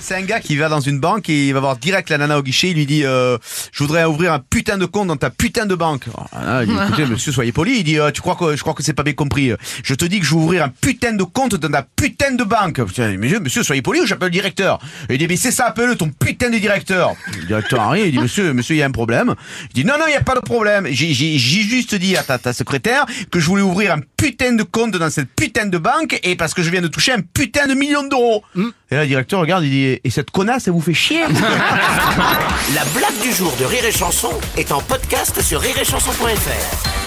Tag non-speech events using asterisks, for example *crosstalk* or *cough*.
C'est un gars qui va dans une banque et il va voir direct la nana au guichet, il lui dit euh, je voudrais ouvrir un putain de compte dans ta putain de banque. Alors, nana, elle dit écoutez *laughs* monsieur soyez poli, il dit euh, tu crois que je crois que c'est pas bien compris. Je te dis que je vais ouvrir un putain de compte dans ta putain de banque. Putain, Monsieur, monsieur soyez poli ou j'appelle le directeur. Il dit mais c'est ça appelle ton putain de directeur. Le directeur arrive, il dit monsieur monsieur il y a un problème. Il dit non non il y a pas de problème. J'ai juste dit à ta, ta secrétaire que je voulais ouvrir un putain de compte dans cette putain de banque et parce que je viens de toucher un putain de million d'euros. Et là le directeur regarde il dit et cette connasse elle vous fait chier. *laughs* La blague du jour de Rire et Chanson est en podcast sur rireetchanson.fr.